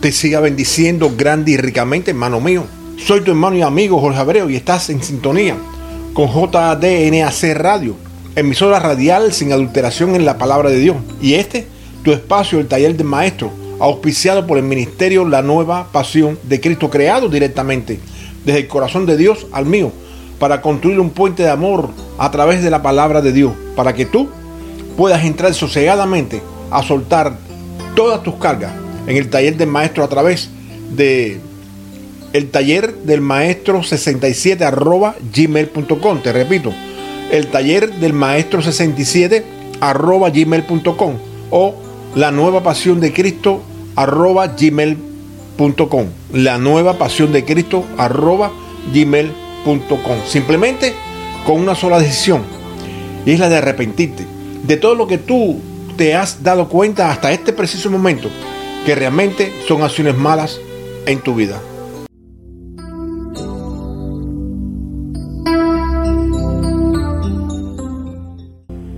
te siga bendiciendo grande y ricamente, hermano mío. Soy tu hermano y amigo Jorge Abreu y estás en sintonía con JDNAC Radio, emisora radial sin adulteración en la palabra de Dios. Y este, tu espacio, el taller del maestro, auspiciado por el ministerio La Nueva Pasión de Cristo, creado directamente desde el corazón de Dios al mío, para construir un puente de amor a través de la palabra de Dios, para que tú puedas entrar sosegadamente a soltar todas tus cargas en el taller del maestro a través de el taller del maestro 67 arroba gmail.com. Te repito, el taller del maestro 67 arroba gmail.com o la nueva pasión de Cristo arroba gmail.com. La nueva pasión de Cristo arroba gmail.com. Simplemente con una sola decisión y es la de arrepentirte de todo lo que tú te has dado cuenta hasta este preciso momento que realmente son acciones malas en tu vida.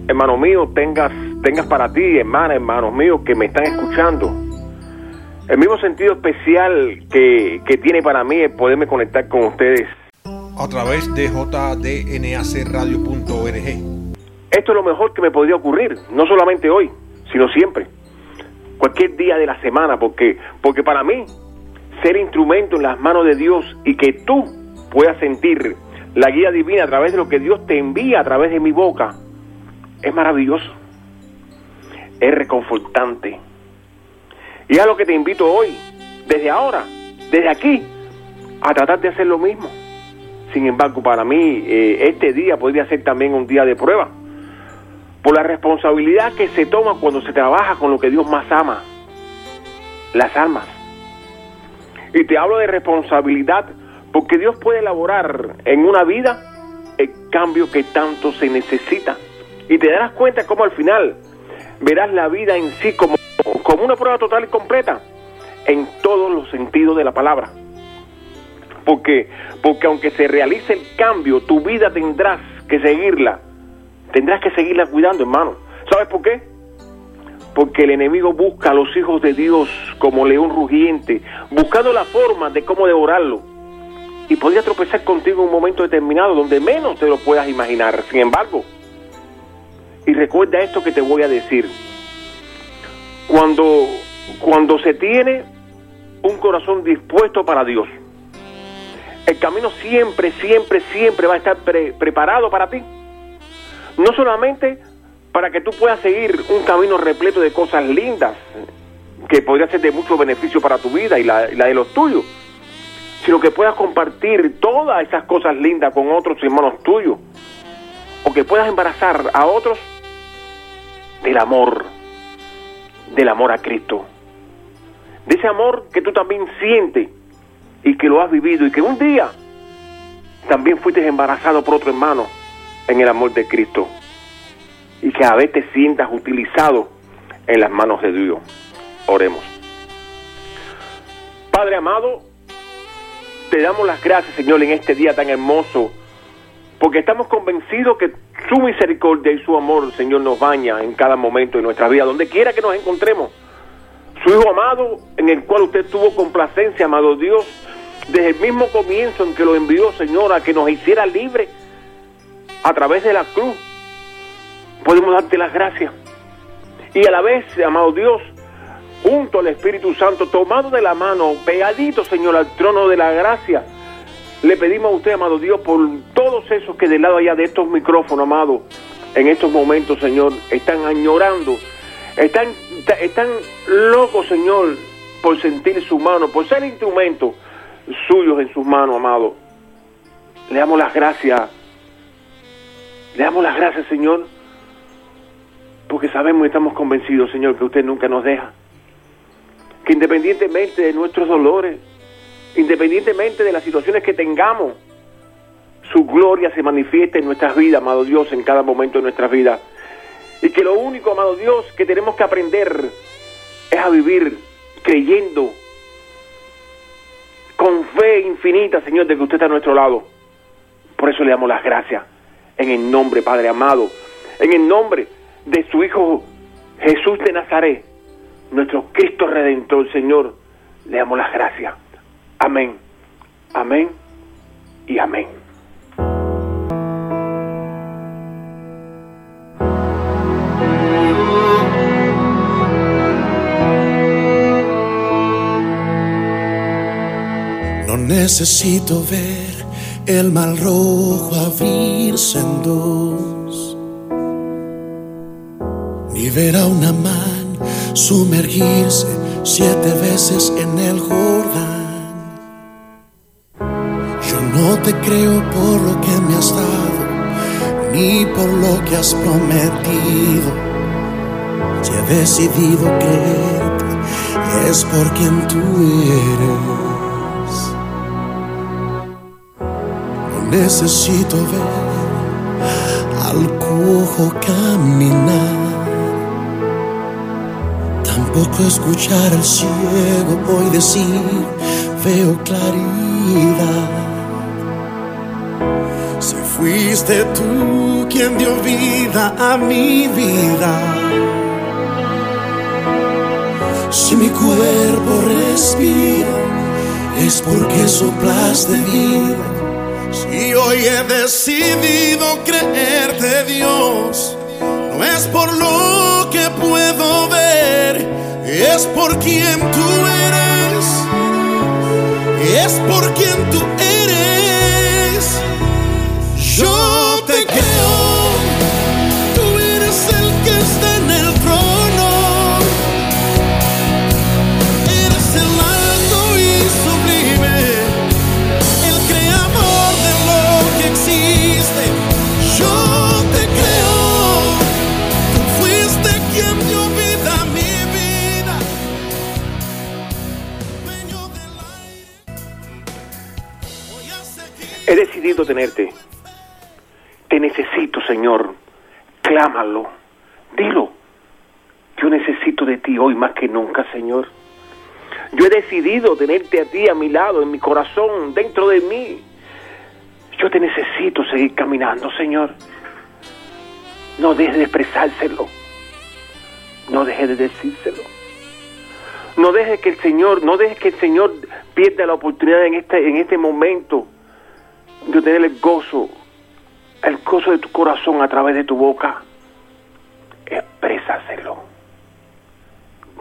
Hermano mío, tengas, tengas para ti, hermana, hermanos míos que me están escuchando, el mismo sentido especial que, que tiene para mí el poderme conectar con ustedes. A través de jdnacradio.org. Esto es lo mejor que me podría ocurrir, no solamente hoy, sino siempre cualquier día de la semana, porque, porque para mí ser instrumento en las manos de Dios y que tú puedas sentir la guía divina a través de lo que Dios te envía a través de mi boca, es maravilloso, es reconfortante. Y es a lo que te invito hoy, desde ahora, desde aquí, a tratar de hacer lo mismo. Sin embargo, para mí eh, este día podría ser también un día de prueba por la responsabilidad que se toma cuando se trabaja con lo que Dios más ama, las almas. Y te hablo de responsabilidad porque Dios puede elaborar en una vida el cambio que tanto se necesita. Y te darás cuenta cómo al final verás la vida en sí como, como una prueba total y completa en todos los sentidos de la palabra. Porque, porque aunque se realice el cambio, tu vida tendrás que seguirla Tendrás que seguirla cuidando, hermano. ¿Sabes por qué? Porque el enemigo busca a los hijos de Dios como león rugiente, buscando la forma de cómo devorarlo. Y podría tropezar contigo en un momento determinado donde menos te lo puedas imaginar. Sin embargo, y recuerda esto que te voy a decir. Cuando, cuando se tiene un corazón dispuesto para Dios, el camino siempre, siempre, siempre va a estar preparado para ti no solamente para que tú puedas seguir un camino repleto de cosas lindas, que podría ser de mucho beneficio para tu vida y la, de los tuyos, sino que puedas compartir todas esas cosas lindas con otros hermanos tuyos, o que puedas embarazar a otros del amor, del amor a Cristo, de ese amor que tú también sientes y que lo has vivido y que un día también fuiste embarazado por otro hermano en el amor de Cristo y que a veces sientas utilizado en las manos de Dios. Oremos. Padre amado, te damos las gracias, Señor, en este día tan hermoso, porque estamos convencidos que su misericordia y su amor, Señor, nos baña en cada momento de nuestra vida, donde quiera que nos encontremos. Su Hijo amado, en el cual usted tuvo complacencia, amado Dios, desde el mismo comienzo en que lo envió, Señor, a que nos hiciera libres a través de la cruz, podemos darte las gracias. Y a la vez, amado Dios, junto al Espíritu Santo, tomado de la mano, pegadito, Señor, al trono de la gracia, le pedimos a usted, amado Dios, por todos esos que del lado allá de estos micrófonos, amado, en estos momentos, Señor, están añorando, están, están locos, Señor, por sentir su mano, por ser instrumentos suyos en sus manos, amado. Le damos las gracias le damos las gracias, Señor, porque sabemos y estamos convencidos, Señor, que usted nunca nos deja, que independientemente de nuestros dolores, independientemente de las situaciones que tengamos, su gloria se manifieste en nuestras vidas, amado Dios, en cada momento de nuestras vidas. Y que lo único, amado Dios, que tenemos que aprender es a vivir creyendo con fe infinita, Señor, de que usted está a nuestro lado. Por eso le damos las gracias en el nombre, Padre amado, en el nombre de su Hijo Jesús de Nazaret, nuestro Cristo Redentor, Señor, le damos las gracias. Amén, amén y amén. No necesito ver el mal rojo abrirse en dos, ni ver a una man sumergirse siete veces en el Jordán. Yo no te creo por lo que me has dado, ni por lo que has prometido. Si he decidido creerte, es por quien tú eres. Necesito ver al cojo caminar. Tampoco escuchar al ciego hoy decir, veo claridad. Si fuiste tú quien dio vida a mi vida. Si mi cuerpo respira, es porque soplaste vida si hoy he decidido creerte Dios, no es por lo que puedo ver, es por quien tú eres, es por quien tú Tenerte. Te necesito, Señor. Clámalo. Dilo. Yo necesito de ti hoy más que nunca, Señor. Yo he decidido tenerte a ti a mi lado, en mi corazón, dentro de mí. Yo te necesito seguir caminando, Señor. No dejes de expresárselo. No dejes de decírselo. No dejes que el Señor, no dejes que el Señor pierda la oportunidad en este, en este momento de tener el gozo, el gozo de tu corazón a través de tu boca. Exprésaselo.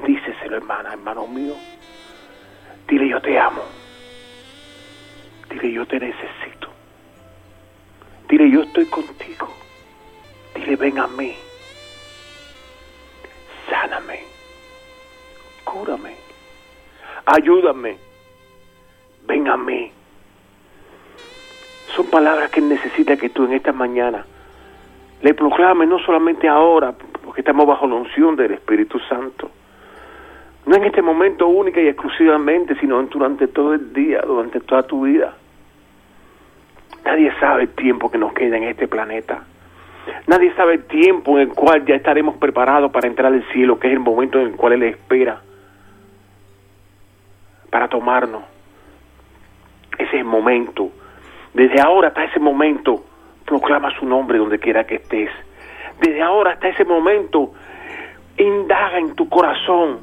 Díceselo, hermana, hermano mío. Dile yo te amo. Dile yo te necesito. Dile yo estoy contigo. Dile ven a mí. Sáname. Cúrame. Ayúdame. Ven a mí. Son palabras que necesita que tú en esta mañana le proclames, no solamente ahora, porque estamos bajo la unción del Espíritu Santo, no en este momento única y exclusivamente, sino durante todo el día, durante toda tu vida. Nadie sabe el tiempo que nos queda en este planeta. Nadie sabe el tiempo en el cual ya estaremos preparados para entrar al cielo, que es el momento en el cual Él espera para tomarnos. Ese es el momento. Desde ahora hasta ese momento, proclama su nombre donde quiera que estés. Desde ahora hasta ese momento, indaga en tu corazón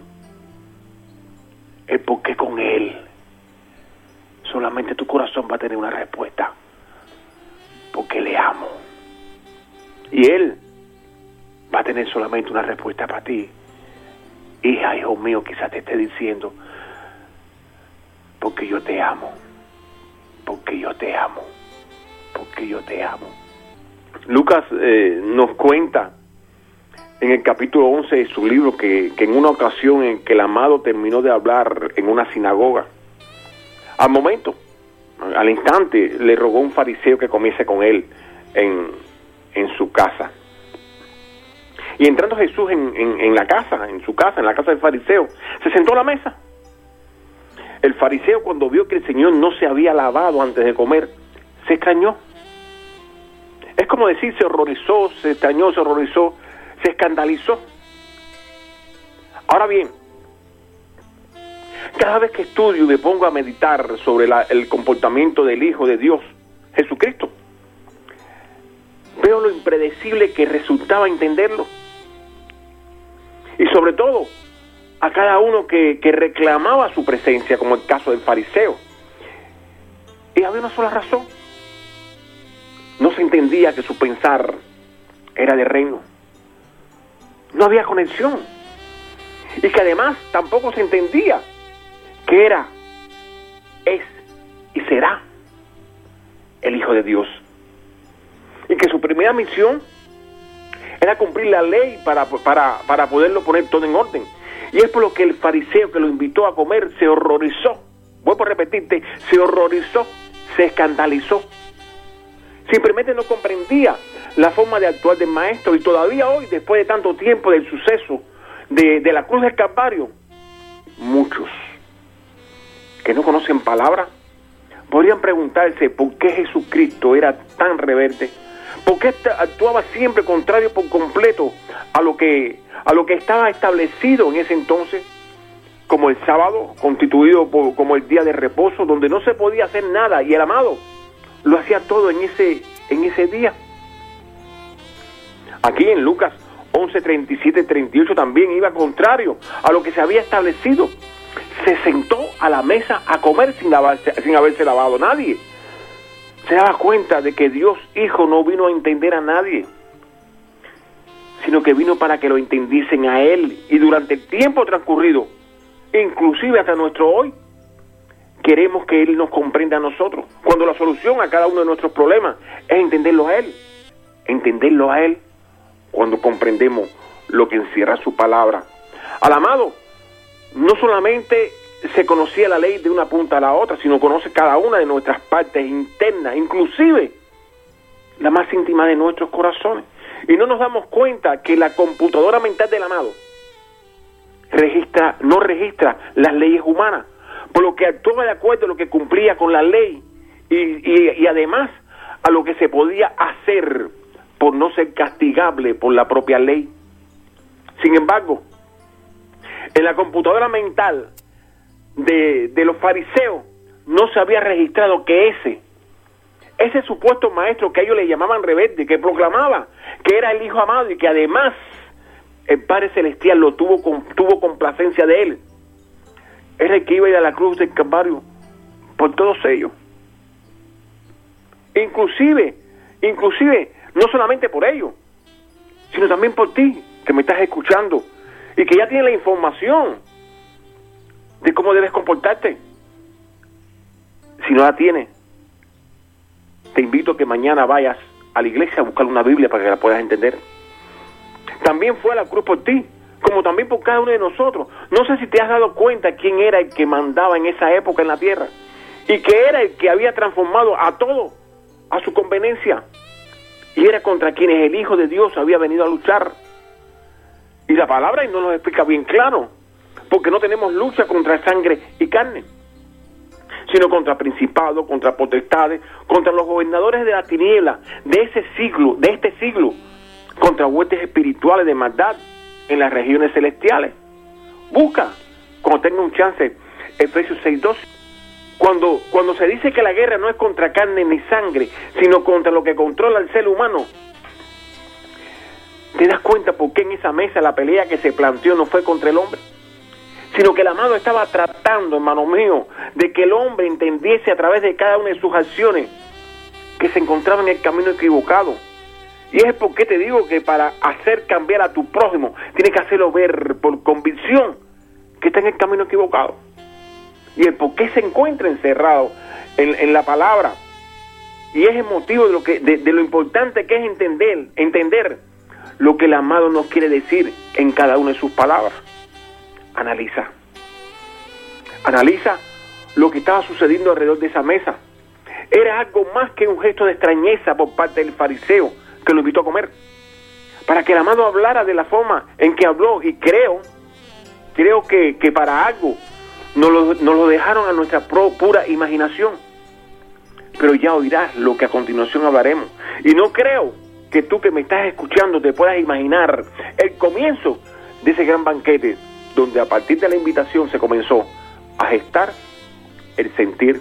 el por qué con Él. Solamente tu corazón va a tener una respuesta. Porque le amo. Y Él va a tener solamente una respuesta para ti. Hija, hijo mío, quizás te esté diciendo, porque yo te amo, porque yo te amo, porque yo te amo. Lucas eh, nos cuenta en el capítulo 11 de su libro que, en una ocasión en que el amado terminó de hablar en una sinagoga, al momento, al instante, le rogó un fariseo que comiese con él en, en su casa. Y entrando Jesús en, en, la casa, en su casa, en la casa del fariseo, se sentó a la mesa El fariseo cuando vio que el Señor no se había lavado antes de comer, se extrañó. Es como decir, se horrorizó, se extrañó, se horrorizó, se escandalizó. Ahora bien, cada vez que estudio y me pongo a meditar sobre el comportamiento del Hijo de Dios, Jesucristo, veo lo impredecible que resultaba entenderlo. Y sobre todo, a cada uno que, reclamaba su presencia, como el caso del fariseo. Y había una sola razón. No se entendía que su pensar era de reino. No había conexión. Y que además tampoco se entendía que era, es y será el Hijo de Dios. Y que su primera misión era cumplir la ley para, para, para poderlo poner todo en orden. Y es por lo que el fariseo que lo invitó a comer se horrorizó. Vuelvo a repetirte, se horrorizó, se escandalizó. Simplemente no comprendía la forma de actuar del maestro y todavía hoy, después de tanto tiempo del suceso de, de la cruz del Calvario, muchos que no conocen palabra podrían preguntarse por qué Jesucristo era tan rebelde, por qué actuaba siempre contrario por completo a lo que a lo que estaba establecido en ese entonces como el sábado, constituido como el día de reposo, donde no se podía hacer nada y el amado lo hacía todo en ese, en ese día. Aquí en Lucas 11, 37, 38 también iba contrario a lo que se había establecido. Se sentó a la mesa a comer sin, sin haberse lavado nadie. Se daba cuenta de que Dios Hijo no vino a entender a nadie, sino que vino para que lo entendiesen a Él. Y durante el tiempo transcurrido, inclusive hasta nuestro hoy, queremos que Él nos comprenda a nosotros. Cuando la solución a cada uno de nuestros problemas es entenderlo a Él. Entenderlo a Él cuando comprendemos lo que encierra su palabra. Al amado, no solamente se conocía la ley de una punta a la otra, sino conoce cada una de nuestras partes internas, inclusive la más íntima de nuestros corazones. Y no nos damos cuenta que la computadora mental del amado registra, no registra las leyes humanas, por lo que actuaba de acuerdo a lo que cumplía con la ley y, y, además a lo que se podía hacer por no ser castigable por la propia ley. Sin embargo, en la computadora mental de, de, los fariseos no se había registrado que ese, ese supuesto maestro que ellos le llamaban rebelde, que proclamaba que era el Hijo amado y que además el Padre Celestial lo tuvo, con, tuvo complacencia de él, era el que iba a ir a la cruz del Calvario por todos ellos. Inclusive, inclusive, no solamente por ellos, sino también por ti, que me estás escuchando y que ya tienes la información de cómo debes comportarte. Si no la tienes, te invito a que mañana vayas a la iglesia a buscar una Biblia para que la puedas entender. También fue a la cruz por ti como también por cada uno de nosotros. No sé si te has dado cuenta quién era el que mandaba en esa época en la tierra y que era el que había transformado a todo a su conveniencia y era contra quienes el Hijo de Dios había venido a luchar. Y la palabra no nos explica bien claro, porque no tenemos lucha contra sangre y carne, sino contra principados, contra potestades, contra los gobernadores de la tiniebla de ese siglo, de este siglo, contra huestes espirituales de maldad en las regiones celestiales. Busca, cuando tenga un chance, Efesios 6.2. Cuando, cuando se dice que la guerra no es contra carne ni sangre, sino contra lo que controla el ser humano, ¿te das cuenta por qué en esa mesa la pelea que se planteó no fue contra el hombre? Sino que el amado estaba tratando, hermano mío, de que el hombre entendiese a través de cada una de sus acciones que se encontraba en el camino equivocado y es porque te digo que para hacer cambiar a tu prójimo, tienes que hacerlo ver por convicción que está en el camino equivocado. Y el por qué se encuentra encerrado en, la palabra. Y es el motivo de lo, que, de, lo importante que es entender, entender lo que el amado nos quiere decir en cada una de sus palabras. Analiza. Analiza lo que estaba sucediendo alrededor de esa mesa. Era algo más que un gesto de extrañeza por parte del fariseo que lo invitó a comer. Para que el amado hablara de la forma en que habló. Y creo, creo que, que para algo nos lo, lo dejaron a nuestra pura imaginación. Pero ya oirás lo que a continuación hablaremos. Y no creo que tú que me estás escuchando te puedas imaginar el comienzo de ese gran banquete, donde a partir de la invitación se comenzó a gestar el sentir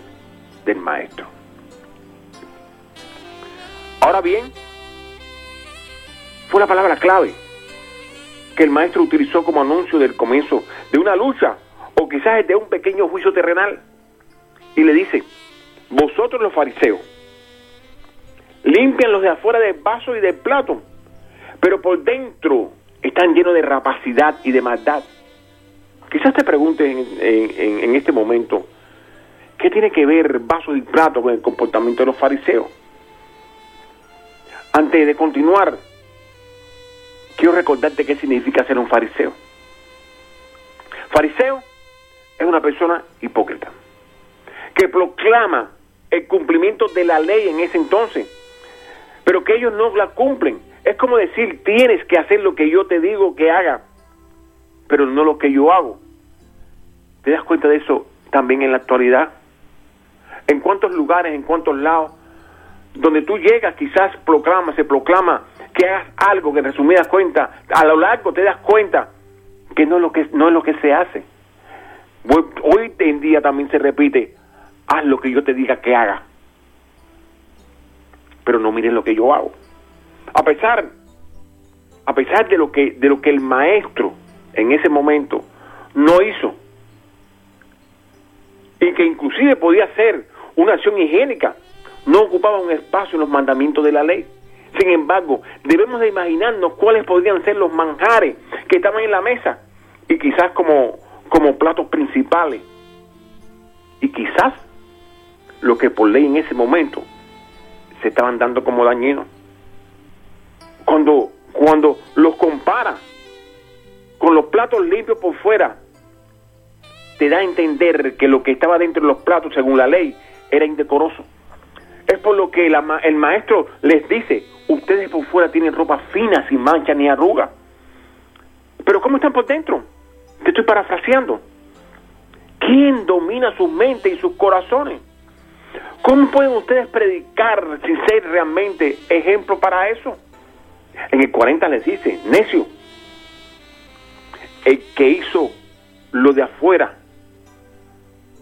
del maestro. Ahora bien, fue la palabra clave que el maestro utilizó como anuncio del comienzo de una lucha o quizás de un pequeño juicio terrenal. Y le dice, vosotros los fariseos, limpian los de afuera del vaso y del plato, pero por dentro están llenos de rapacidad y de maldad. Quizás te preguntes en, este momento, ¿qué tiene que ver vaso y plato con el comportamiento de los fariseos? Antes de continuar, quiero recordarte qué significa ser un fariseo. Fariseo es una persona hipócrita que proclama el cumplimiento de la ley en ese entonces, pero que ellos no la cumplen. Es como decir, tienes que hacer lo que yo te digo que haga, pero no lo que yo hago. ¿Te das cuenta de eso también en la actualidad? ¿En cuántos lugares, en cuántos lados, donde tú llegas, quizás proclama, se proclama que hagas algo que en resumidas cuentas, a lo largo te das cuenta que no es lo que, no es lo que se hace? Hoy- en día también se repite, haz lo que yo te diga que haga, pero no mires lo que yo hago. A pesar, a pesar de lo que, de lo que el maestro en ese momento no hizo, y que inclusive podía ser una acción higiénica, no ocupaba un espacio en los mandamientos de la ley. Sin embargo, debemos de imaginarnos cuáles podrían ser los manjares que estaban en la mesa y quizás como, como platos principales. Y quizás lo que por ley en ese momento se estaban dando como dañinos. Cuando, cuando los compara con los platos limpios por fuera, te da a entender que lo que estaba dentro de los platos, según la ley, era indecoroso. Es por lo que el maestro les dice, ustedes por fuera tienen ropa fina, sin mancha ni arruga. Pero ¿cómo están por dentro? Te estoy parafraseando. ¿Quién domina sus mentes y sus corazones? ¿Cómo pueden ustedes predicar sin ser realmente ejemplo para eso? En el 40 les dice, necio, el que hizo lo de afuera,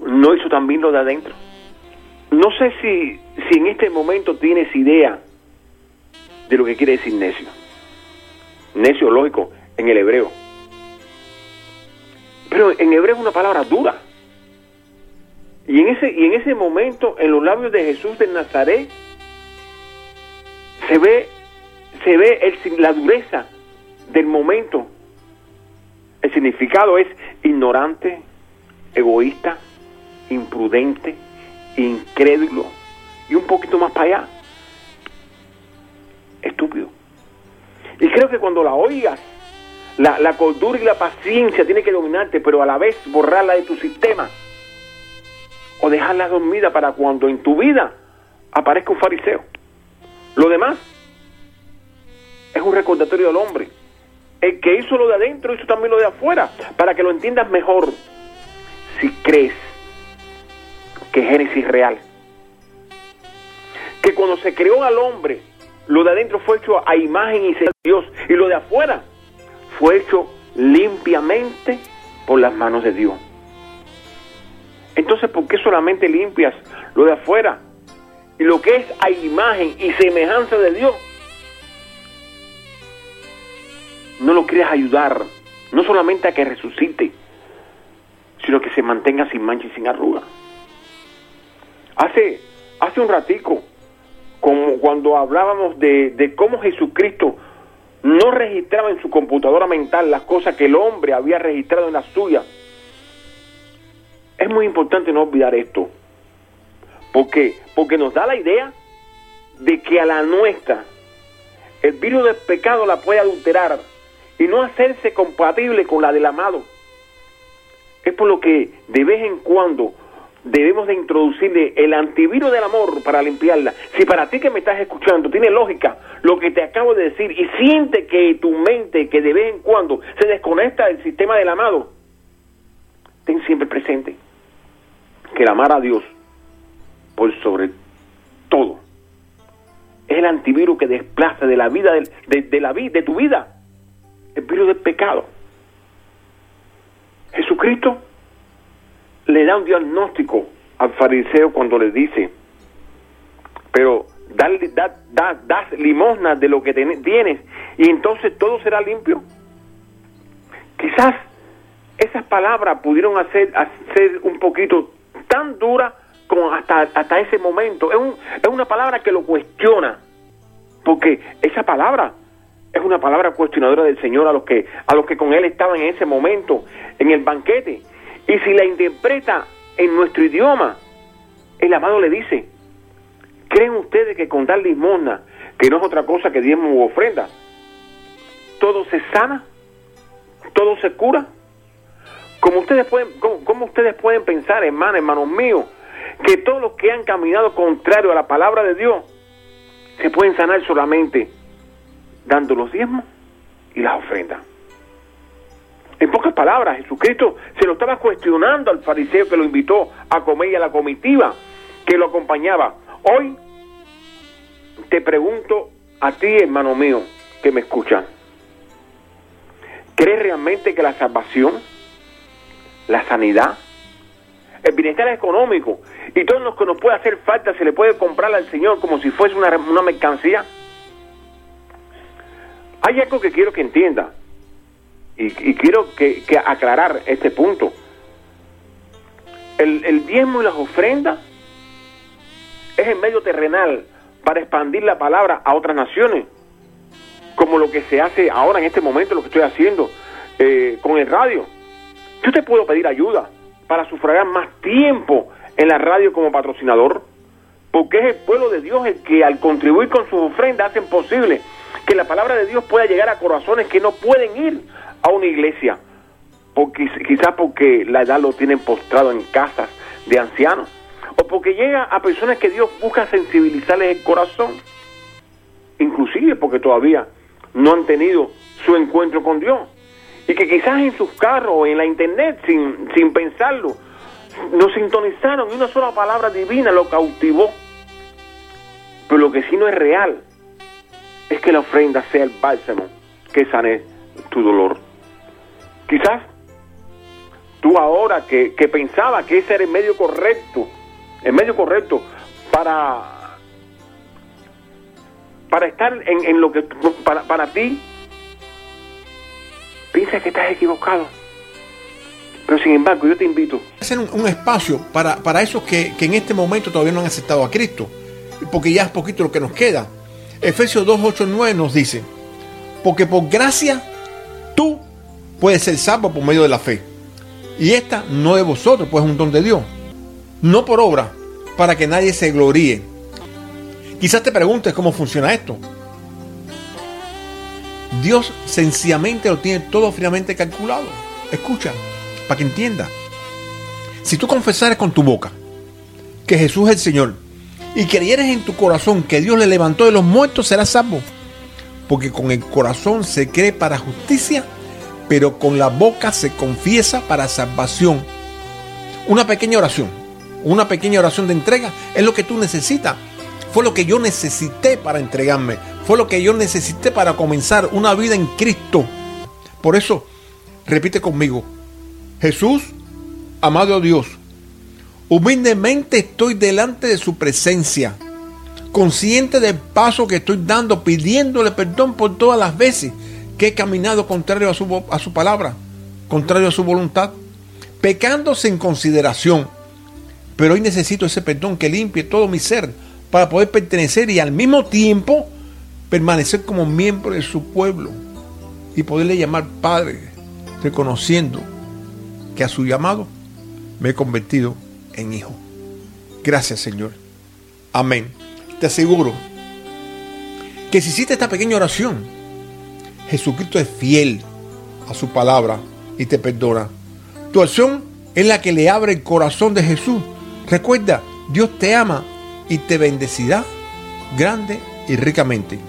no hizo también lo de adentro. No sé si, si en este momento tienes idea de lo que quiere decir necio. Necio, lógico, en el hebreo. Pero en hebreo es una palabra dura. Y en ese, y en ese momento, en los labios de Jesús de Nazaret, se ve, se ve la dureza del momento. El significado es ignorante, egoísta, imprudente, incrédulo y un poquito más para allá, estúpido. Y creo que cuando la oigas, la, la cordura y la paciencia tiene que dominarte, pero a la vez borrarla de tu sistema o dejarla dormida para cuando en tu vida aparezca un fariseo. Lo demás es un recordatorio del hombre. El que hizo lo de adentro hizo también lo de afuera, para que lo entiendas mejor. Si crees que Génesis es real, que cuando se creó al hombre, lo de adentro fue hecho a imagen y semejanza de Dios, y lo de afuera fue hecho limpiamente por las manos de Dios. Entonces, ¿por qué solamente limpias lo de afuera? Y lo que es a imagen y semejanza de Dios, no lo quieres ayudar, no solamente a que resucite, sino que se mantenga sin mancha y sin arruga. Hace, hace un ratico, como cuando hablábamos de, de cómo Jesucristo no registraba en su computadora mental las cosas que el hombre había registrado en la suya, es muy importante no olvidar esto. porque Porque nos da la idea de que a la nuestra el virus del pecado la puede adulterar y no hacerse compatible con la del amado. Es por lo que de vez en cuando debemos de introducirle el antivirus del amor para limpiarla. Si para ti que me estás escuchando tiene lógica lo que te acabo de decir y siente que tu mente que de vez en cuando se desconecta del sistema del amado, ten siempre presente que el amar a Dios por sobre todo es el antivirus que desplaza de la vida de, de, la vida de tu vida el virus del pecado. Jesucristo le da un diagnóstico al fariseo cuando le dice, pero da, da, das limosna de lo que tienes y entonces todo será limpio. Quizás esas palabras pudieron hacer, hacer un poquito tan dura como hasta, hasta ese momento. Es, un, es una palabra que lo cuestiona, porque esa palabra es una palabra cuestionadora del Señor a los que a los que con él estaban en ese momento en el banquete. Y si la interpreta en nuestro idioma, el amado le dice, ¿creen ustedes que con dar limosna, que no es otra cosa que diezmo u ofrenda, todo se sana? ¿Todo se cura? Como ustedes pueden, cómo, ustedes pueden pensar, hermanos, hermanos míos, que todos los que han caminado contrario a la palabra de Dios se pueden sanar solamente dando los diezmos y las ofrendas? Palabras, Jesucristo se lo estaba cuestionando al fariseo que lo invitó a comer y a la comitiva que lo acompañaba. Hoy te pregunto a ti, hermano mío, que me escuchan. ¿Crees realmente que la salvación, la sanidad, el bienestar económico y todo lo que nos puede hacer falta se le puede comprar al Señor como si fuese una, una mercancía? Hay algo que quiero que entienda y, quiero que, aclarar este punto. El, el diezmo y las ofrendas es el medio terrenal para expandir la palabra a otras naciones, como lo que se hace ahora en este momento, lo que estoy haciendo eh, con el radio. Yo te puedo pedir ayuda para sufragar más tiempo en la radio como patrocinador, porque es el pueblo de Dios el que al contribuir con sus ofrendas hacen posible que la palabra de Dios pueda llegar a corazones que no pueden ir a una iglesia, porque quizás porque la edad lo tienen postrado en casas de ancianos, o porque llega a personas que Dios busca sensibilizarles el corazón, inclusive porque todavía no han tenido su encuentro con Dios, y que quizás en sus carros o en la internet, sin, sin pensarlo, nos sintonizaron y una sola palabra divina lo cautivó. Pero lo que sí no es real es que la ofrenda sea el bálsamo que sane tu dolor. Quizás tú ahora que, que pensaba que ese era el medio correcto, el medio correcto para, para estar en, en lo que para, para ti, piensas que estás equivocado. Pero sin embargo, yo te invito. Hacer un, espacio para, para esos que, que, en este momento todavía no han aceptado a Cristo. Porque ya es poquito lo que nos queda. Efesios 2, 8, 9 nos dice, porque por gracia tú puede ser salvo por medio de la fe. Y esta no de vosotros, pues es un don de Dios. No por obra, para que nadie se gloríe. Quizás te preguntes cómo funciona esto. Dios sencillamente lo tiene todo fríamente calculado. Escucha, para que entienda. Si tú confesares con tu boca que Jesús es el Señor y creyeres en tu corazón que Dios le levantó de los muertos, serás salvo. Porque con el corazón se cree para justicia pero con la boca se confiesa para salvación. Una pequeña oración, una pequeña oración de entrega es lo que tú necesitas. Fue lo que yo necesité para entregarme. Fue lo que yo necesité para comenzar una vida en Cristo. Por eso, repite conmigo, Jesús, amado Dios, humildemente estoy delante de su presencia, consciente del paso que estoy dando, pidiéndole perdón por todas las veces que he caminado contrario a su, a su palabra, contrario a su voluntad, pecando sin consideración. Pero hoy necesito ese perdón que limpie todo mi ser para poder pertenecer y al mismo tiempo permanecer como miembro de su pueblo y poderle llamar Padre, reconociendo que a su llamado me he convertido en hijo. Gracias Señor. Amén. Te aseguro que si hiciste esta pequeña oración, Jesucristo es fiel a su palabra y te perdona. Tu acción es la que le abre el corazón de Jesús. Recuerda, Dios te ama y te bendecirá grande y ricamente.